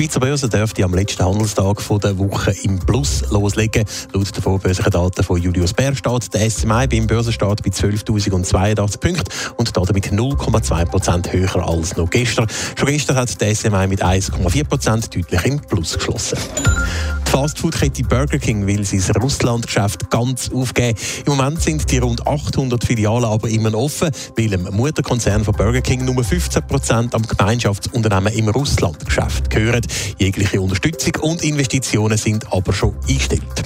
Die Schweizer Börse dürfte am letzten Handelstag der Woche im Plus loslegen. Laut den vorbörslichen Daten von Julius Bär steht der SMI beim Börsenstart bei 12.082 Punkten und damit 0,2 Prozent höher als noch gestern. Schon gestern hat der SMI mit 1,4 Prozent deutlich im Plus geschlossen. Die Fastfood-Kette Burger King will sein Russland-Geschäft ganz aufgeben. Im Moment sind die rund 800 Filialen aber immer offen, weil im Mutterkonzern von Burger King nur 15 Prozent am Gemeinschaftsunternehmen im Russland-Geschäft gehören. Jegliche Unterstützung und Investitionen sind aber schon eingestellt.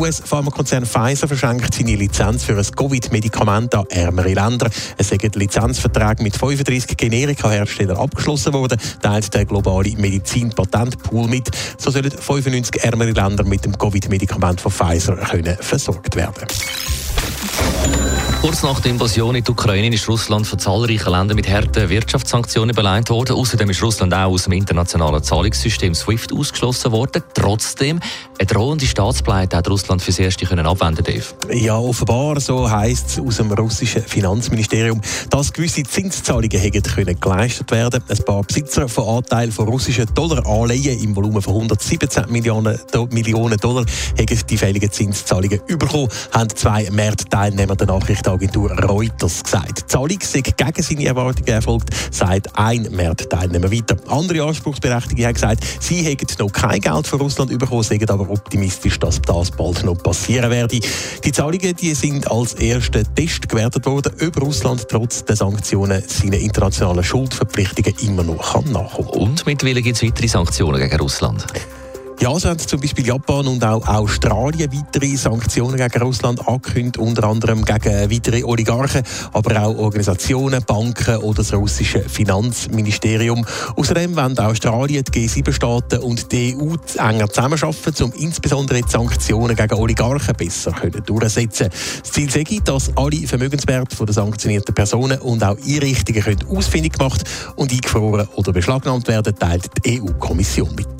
US-Pharmakonzern Pfizer verschenkt seine Lizenz für ein Covid-Medikament an ärmere Länder. Es sind Lizenzverträge mit 35 Generika-Herstellern abgeschlossen worden, teilt der globale Medizin-Patentpool mit. So sollen 95 ärmere Länder mit dem Covid-Medikament von Pfizer können versorgt werden. Kurz nach der Invasion in die Ukraine ist Russland von zahlreichen Ländern mit harten Wirtschaftssanktionen beleidigt worden. Außerdem ist Russland auch aus dem internationalen Zahlungssystem SWIFT ausgeschlossen worden. Trotzdem, eine drohende Staatspleite hat Russland fürs Erste können abwenden Dave. Ja, offenbar, so heisst es aus dem russischen Finanzministerium, dass gewisse Zinszahlungen hätten können geleistet werden. Ein paar Besitzer von Anteilen von russischen Dollaranleihen im Volumen von 117 Millionen, Millionen Dollar hätten die fälligen Zinszahlungen bekommen, haben zwei Marktteilnehmer der Nachricht Nachrichtenagentur Reuters gesagt. Die Zahlung sei gegen seine Erwartungen erfolgt, sagt ein Marktteilnehmer weiter. Andere Anspruchsberechtigte haben gesagt, sie hätten noch kein Geld von Russland bekommen, seien aber optimistisch, dass das bald noch passieren werde. Die Zahlungen die sind als erster Test gewertet worden, ob Russland trotz der Sanktionen seine internationalen Schuldverpflichtungen immer noch nachkommen kann. Und mittlerweile gibt es weitere Sanktionen gegen Russland. Ja, so haben zum Beispiel Japan und auch Australien weitere Sanktionen gegen Russland angekündigt, unter anderem gegen weitere Oligarchen, aber auch Organisationen, Banken oder das russische Finanzministerium. Außerdem wollen Australien, die G7-Staaten und die EU enger zusammenarbeiten, um insbesondere die Sanktionen gegen Oligarchen besser können durchzusetzen. Das Ziel sei, dass alle Vermögenswerte der sanktionierten Personen und auch Einrichtungen ausfindig gemacht und eingefroren oder beschlagnahmt werden, teilt die EU-Kommission mit.